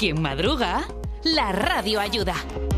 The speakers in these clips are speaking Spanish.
quien madruga, la radio ayuda.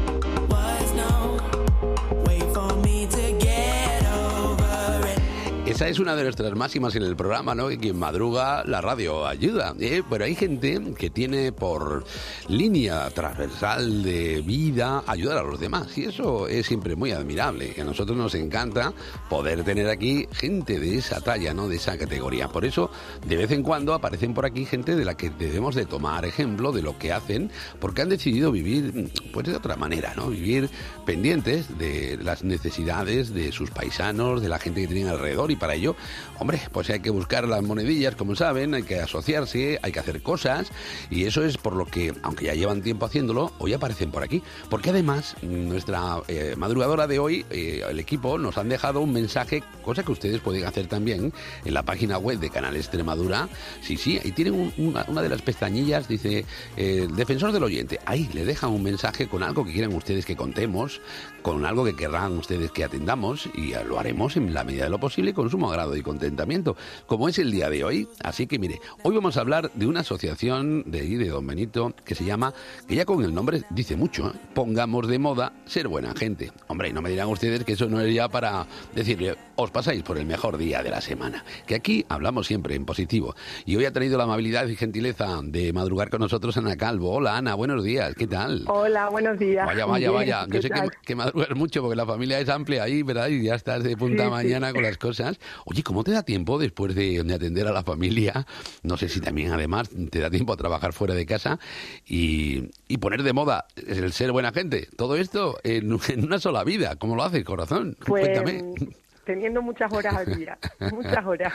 Es una de nuestras máximas en el programa, ¿no? Que quien madruga, la radio ayuda. ¿eh? Pero hay gente que tiene por línea transversal de vida ayudar a los demás. Y eso es siempre muy admirable. A nosotros nos encanta poder tener aquí gente de esa talla, ¿no? De esa categoría. Por eso, de vez en cuando aparecen por aquí gente de la que debemos de tomar ejemplo de lo que hacen, porque han decidido vivir, pues de otra manera, ¿no? Vivir pendientes de las necesidades de sus paisanos, de la gente que tienen alrededor y para ello, hombre, pues hay que buscar las monedillas, como saben, hay que asociarse, hay que hacer cosas y eso es por lo que, aunque ya llevan tiempo haciéndolo, hoy aparecen por aquí. Porque además, nuestra eh, madrugadora de hoy, eh, el equipo, nos han dejado un mensaje, cosa que ustedes pueden hacer también en la página web de Canal Extremadura. Sí, sí, ahí tienen una, de las pestañillas, dice, eh, defensor del oyente. Ahí le dejan un mensaje con algo que quieran ustedes que contemos, con algo que querrán ustedes que atendamos y lo haremos en la medida de lo posible con agrado y contentamiento, como es el día de hoy. Así que mire, hoy vamos a hablar de una asociación de ahí, de Don Benito, que se llama, que ya con el nombre dice mucho, ¿eh? pongamos de moda ser buena gente. Hombre, y no me dirán ustedes que eso no es ya para decirle, os pasáis por el mejor día de la semana, que aquí hablamos siempre en positivo. Y hoy ha tenido la amabilidad y gentileza de madrugar con nosotros Ana Calvo. Hola Ana, buenos días, ¿qué tal? Hola, buenos días. Vaya, vaya, vaya. Yo sé que, que, madrugas mucho porque la familia es amplia ahí, ¿verdad? Y ya estás de punta Sí, mañana sí. con las cosas. Oye, ¿cómo te da tiempo después de, de atender a la familia? No sé si también además te da tiempo a trabajar fuera de casa y, y poner de moda el ser buena gente. Todo esto en, en una sola vida. ¿Cómo lo haces, corazón? Pues Cuéntame. teniendo muchas horas al día, muchas horas,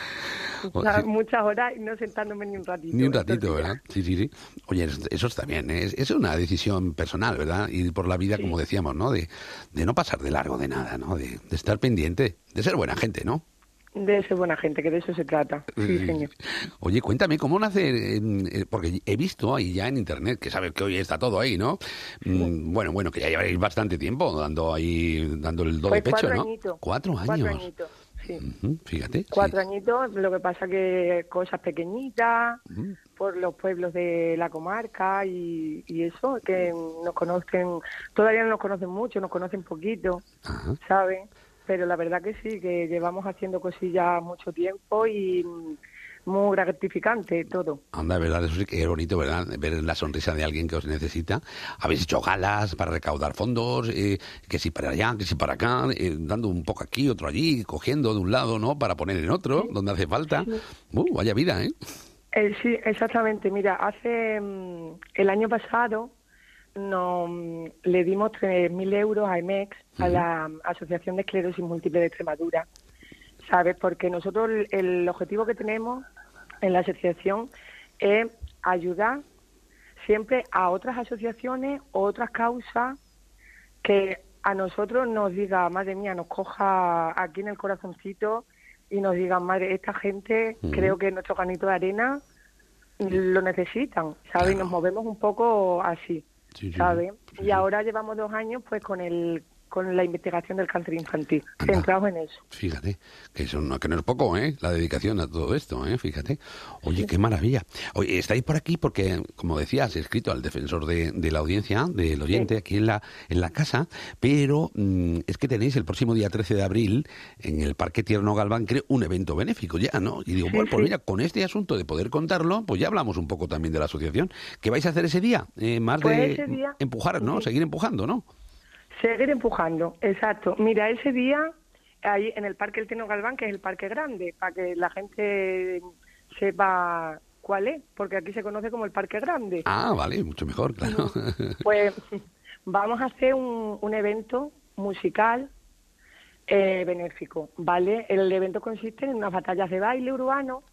muchas, horas y no sentándome ni un ratito. Ni un ratito, ¿verdad? Sí, sí, sí. Oye, eso, eso está bien. ¿eh? Es, es una decisión personal, ¿verdad? Ir por la vida, Sí. como decíamos, ¿no? De, de no pasar de largo de nada, ¿no? De, de estar pendiente, de ser buena gente, ¿no? De ser buena gente, que de eso se trata. Sí, señor. Oye, cuéntame, ¿cómo nace? eh, porque he visto ahí ya en internet, que sabes que hoy está todo ahí, ¿no? Mm, Bueno, bueno, que ya llevaréis bastante tiempo dando ahí, dando el do Pues de pecho, cuatro ¿no? añitos. Cuatro años. Cuatro añitos, sí. Fíjate. sí. Cuatro añitos, lo que pasa que cosas pequeñitas por los pueblos de la comarca y, y eso, que nos conocen, todavía no nos conocen mucho, nos conocen poquito, Ajá. ¿saben? Pero la verdad que sí, que llevamos haciendo cosillas mucho tiempo y mm, muy gratificante todo. Anda, verdad, eso sí que es bonito, ¿verdad? Ver la sonrisa de alguien que os necesita. Habéis hecho galas para recaudar fondos, eh, que si para allá, que si para acá, eh, dando un poco aquí, otro allí, cogiendo de un lado, ¿no? Para poner en otro, donde hace falta. Uh, vaya vida, ¿eh? Eh, sí, exactamente. Mira, hace mm, el año pasado mm, le dimos 3.000 euros a EMEX, a la Asociación de Esclerosis Múltiple de Extremadura, ¿sabes? Porque nosotros el, el objetivo que tenemos en la asociación es ayudar siempre a otras asociaciones o otras causas que a nosotros nos diga, madre mía, nos coja aquí en el corazoncito y nos diga, madre, esta gente creo que nuestro granito de arena lo necesitan, ¿sabes? Y nos movemos un poco así, Sí. Y ahora llevamos dos años pues con el con la investigación del cáncer infantil, Anda. centrados en eso. Fíjate, que eso no, que no es poco, ¿eh? La dedicación a todo esto, ¿eh? Fíjate. Oye, qué maravilla. Oye, estáis por aquí porque, como decías, he escrito al defensor de, de la audiencia, del oyente, aquí en la, en la casa, pero mm, es que tenéis el próximo día 13 de abril en el Parque Tierno Galván, creo, un evento benéfico ya, ¿no? Y digo, Sí, bueno, pues mira, con este asunto de poder contarlo, pues ya hablamos un poco también de la asociación. ¿Qué vais a hacer ese día? Eh, más Pues de ese día- empujar, ¿no? Seguir empujando, ¿no? Seguir empujando, exacto. Mira, ese día, ahí en el Parque El Teno Galván, que es el parque grande, para que la gente sepa cuál es, porque aquí se conoce como el Parque Grande. Ah, vale, mucho mejor, claro. Pues vamos a hacer un, un evento musical eh, benéfico, ¿vale? El evento consiste en unas batallas de baile urbano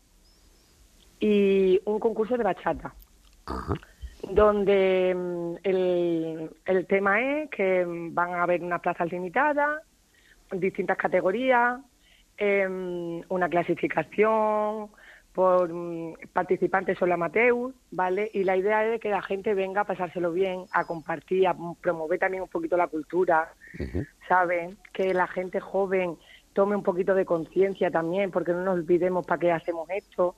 y un concurso de bachata Ajá. Donde mm, el, el tema es que mm, van a haber unas plazas limitadas, distintas categorías, em, una clasificación por mm, participantes solo amateur, ¿vale? Y la idea es que la gente venga a pasárselo bien, a compartir, a promover también un poquito la cultura, Ujú. ¿saben? Que la gente joven tome un poquito de conciencia también, porque no nos olvidemos para qué hacemos esto,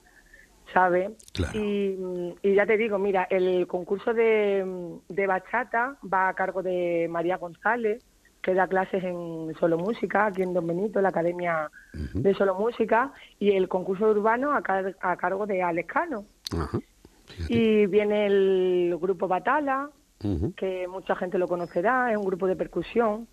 ¿sabes? Claro. Y, y ya te digo, mira, el concurso de, de bachata va a cargo de María González, que da clases en Solo Música, aquí en Don Benito, la Academia de Solo Música, y el concurso urbano a, car- a cargo de Alex Cano. Y viene el grupo Batala, que mucha gente lo conocerá, es un grupo de percusión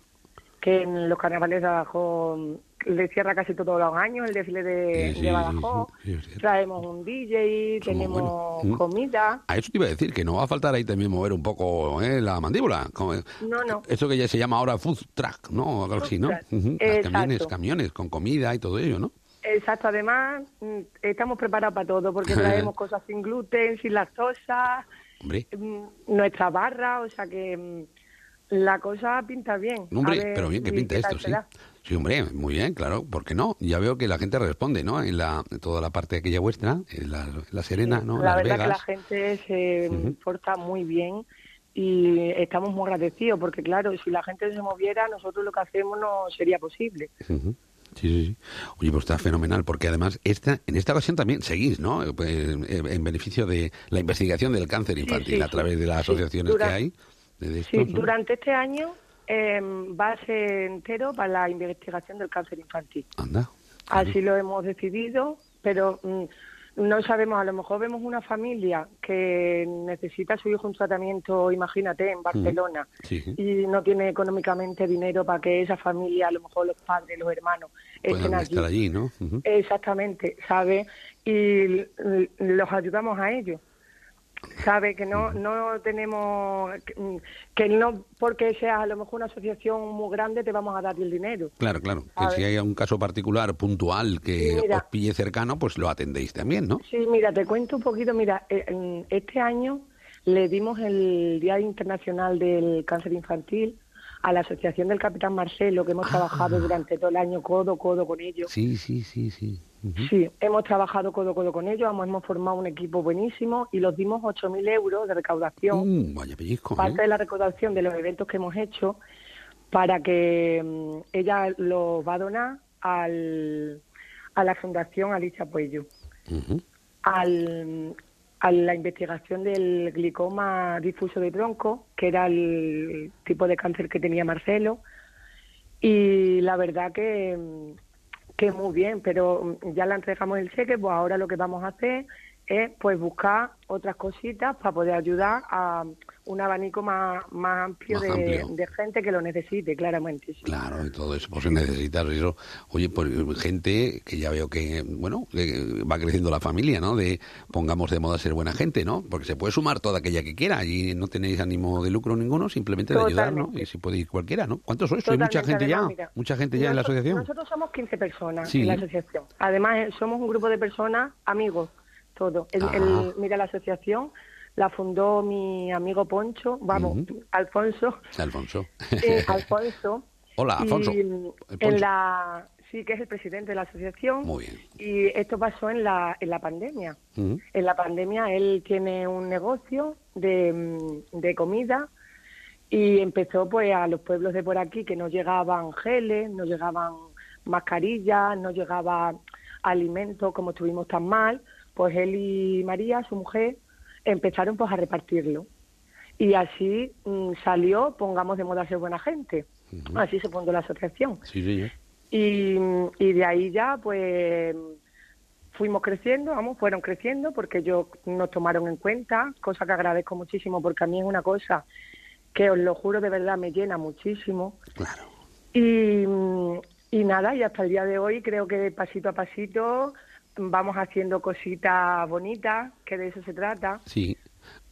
que en los carnavales de Badajoz le cierra casi todos los años el desfile de, sí, de Badajoz. sí, sí. Traemos un DJ, tenemos buenos. Mm. comida. A eso te iba a decir, que no va a faltar ahí también mover un poco ¿eh? la mandíbula. como- No, no. Eso que ya se llama ahora food truck, ¿no? Algo así, ¿no? Camiones, camiones con comida y todo ello, ¿no? Exacto, además mm, estamos preparados para todo porque traemos cosas sin gluten, sin lactosa, Hombre, mm, nuestra barra, o sea que la cosa pinta bien. Hombre, ver pero bien que pinta esto, sí. Sí, hombre, muy bien, claro, ¿por qué no? Ya veo que la gente responde, ¿no? En la toda la parte aquella vuestra, en la, la Serena, ¿no? La Las verdad que la gente se porta muy bien y estamos muy agradecidos porque claro, si la gente se moviera, nosotros lo que hacemos no sería posible. Sí, sí, sí. Oye, pues está fenomenal, porque además esta, en esta ocasión también seguís, ¿no? Eh, en beneficio de la investigación del cáncer infantil sí, a través de las asociaciones que hay. De Sí, durante este año eh, va a ser entero para la investigación del cáncer infantil. Anda. Así lo hemos decidido, pero mm, no sabemos, a lo mejor vemos una familia que necesita a su hijo un tratamiento, imagínate, en Barcelona, Sí. y no tiene económicamente dinero para que esa familia, a lo mejor los padres, los hermanos, estén allí. estar allí, ¿no? Exactamente, ¿sabe? Y los ayudamos a ellos. ¿Sabe? Que no, no tenemos. Que, mm, no porque seas a lo mejor una asociación muy grande te vamos a dar el dinero. Claro, claro. Que si hay un caso particular, puntual, que Sí, mira. os pille cercano, pues lo atendéis también, ¿no? Sí, mira, te cuento un poquito. Mira, eh, este año le dimos el Día Internacional del Cáncer Infantil a la Asociación del Capitán Marcelo, que hemos trabajado durante todo el año codo codo con ellos. Ah. Sí, sí, sí, sí. Hemos trabajado codo a codo con ellos, hemos, hemos formado un equipo buenísimo y los dimos 8.000 euros de recaudación, Uh, vaya pellizco, parte ¿eh? de la recaudación de los eventos que hemos hecho, para que mm, ella lo va a donar al, a la Fundación Alicia Puello, al, a la investigación del glicoma difuso de tronco, que era el tipo de cáncer que tenía Marcelo, y la verdad que, mm, que muy bien, pero ya le entregamos el cheque, pues ahora lo que vamos a hacer es pues buscar otras cositas para poder ayudar a un abanico más, más amplio, Más de, amplio. de gente que lo necesite, claramente. sí. Claro, y todo eso, pues necesitas eso. Oye, pues gente que ya veo que, bueno, que va creciendo la familia, ¿no? De pongamos de moda ser buena gente, ¿no? Porque se puede sumar toda aquella que quiera y no tenéis ánimo de lucro ninguno, simplemente de ayudar, ¿no? Totalmente. Y si puede ir cualquiera, ¿no? ¿Cuántos sois? ¿Sois mucha Totalmente, gente ya? mira, ¿Mucha gente ya en la asociación? Nosotros somos 15 personas Sí. en la asociación. Además, somos un grupo de personas, amigos, todo. El, Ah. el- mira, la asociación la fundó mi amigo Poncho, vamos. Alfonso. Alfonso. eh, Alfonso. Hola, Alfonso. Y, en la, sí, que es el presidente de la asociación. Muy bien. Y esto pasó en la, en la pandemia. En la pandemia él tiene un negocio de, mm, de comida y empezó pues a los pueblos de por aquí que no llegaban geles, no llegaban mascarillas, no llegaba alimentos como estuvimos tan mal, pues él y María, su mujer, empezaron pues a repartirlo. Y así mm, salió, pongamos de moda ser buena gente. Así se fundó la asociación. Sí, sí. Y, y de ahí ya, pues, fuimos creciendo, vamos, fueron creciendo porque ellos nos tomaron en cuenta, cosa que agradezco muchísimo porque a mí es una cosa que os lo juro de verdad me llena muchísimo. Claro. Y, y nada, y hasta el día de hoy creo que pasito a pasito vamos haciendo cositas bonitas, que de eso se trata. Sí.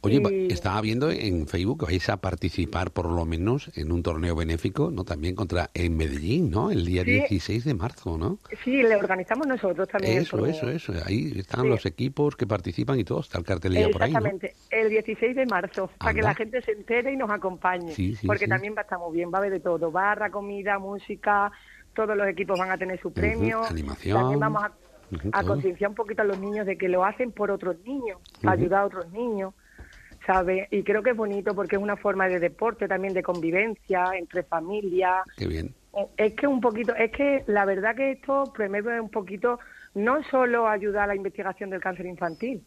Oye, Y- estaba viendo en Facebook que vais a participar por lo menos en un torneo benéfico, ¿no? También contra en Medellín, ¿no? El día Sí. 16 de marzo, ¿no? Sí, le organizamos nosotros también. Eso, eso, eso. Ahí están Sí. los equipos que participan y todo. Está el cartelilla por ahí, ¿no? Exactamente, el 16 de marzo, para que la gente se entere y nos acompañe. Sí, sí, porque también va a estar muy bien, va a haber de todo, barra, comida, música, todos los equipos van a tener su premio. animación. También vamos a, A concienciar un poquito a los niños de que lo hacen por otros niños, para ayudar a otros niños. ¿Sabe? Y creo que es bonito porque es una forma de deporte, también de convivencia entre familias. Qué bien. Es que un poquito, es que la verdad que esto promueve un poquito no solo ayudar a la investigación del cáncer infantil,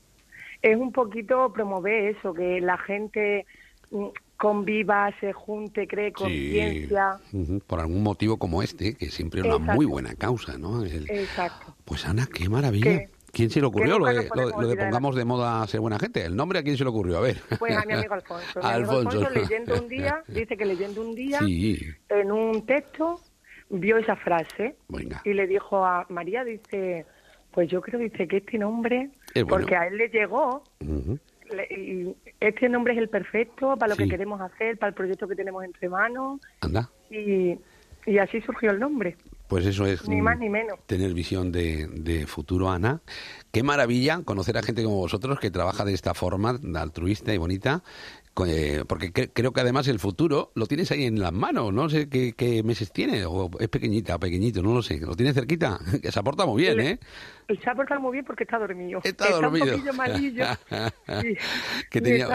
es un poquito promover eso, que la gente mm, conviva, se junte, cree conciencia. Por algún motivo como este, que siempre es una muy buena causa, ¿no? Exacto. Pues Ana, qué maravilla. ¿Quién se le ocurrió lo de, lo, pongamos de moda ser buena gente? ¿El nombre a quién se le ocurrió? A ver. Pues a mi amigo Alfonso. Mi Alfonso. leyendo un día, dice que leyendo un día, en un texto, vio esa frase y le dijo a María, dice, pues yo creo, dice, que este nombre, porque a él le llegó, y este nombre es el perfecto para lo que queremos hacer, para el proyecto que tenemos entre manos. Anda. Y, y así surgió el nombre. Pues eso es ni más ni menos. tener visión de, de, futuro, Ana. Qué maravilla conocer a gente como vosotros que trabaja de esta forma altruista y bonita eh, porque creo que además el futuro lo tienes ahí en las manos, no sé qué, meses tiene, o es pequeñita, pequeñito, no lo sé, lo tienes cerquita, que se aporta muy bien, ¿eh? Se ha portado muy bien porque está dormido. Está, dormido. un poquillo malillo. que tenía,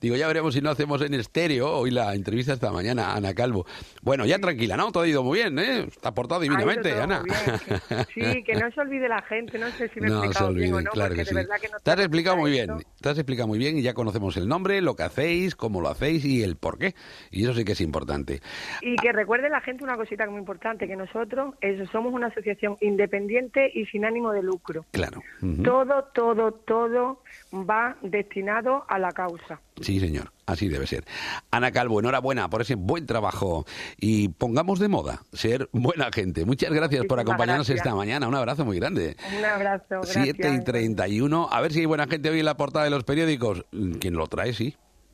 digo, ya veremos si no hacemos en estéreo hoy la entrevista esta mañana Ana Calvo. Bueno, ya tranquila, ¿no? Todo ha ido muy bien, ¿eh? Está portado divinamente, Ana. sí, que no se olvide la gente, no sé si me he explicado bien o no, claro que sí. Te has explicado muy bien, te has explicado muy bien y ya conocemos el nombre, lo que hacéis cómo lo hacéis y el por qué. Y eso sí que es importante. Y que recuerde la gente una cosita muy importante, que nosotros eso, somos una asociación independiente y sin ánimo de lucro. Claro. Todo, todo, todo va destinado a la causa. Sí, señor. Así debe ser. Ana Calvo, enhorabuena por ese buen trabajo y pongamos de moda ser buena gente. Muchas gracias por acompañarnos esta mañana. Un abrazo muy grande. Un abrazo. Gracias. 7 y 31. A ver si hay buena gente hoy en la portada de los periódicos. ¿Quién lo trae? Sí.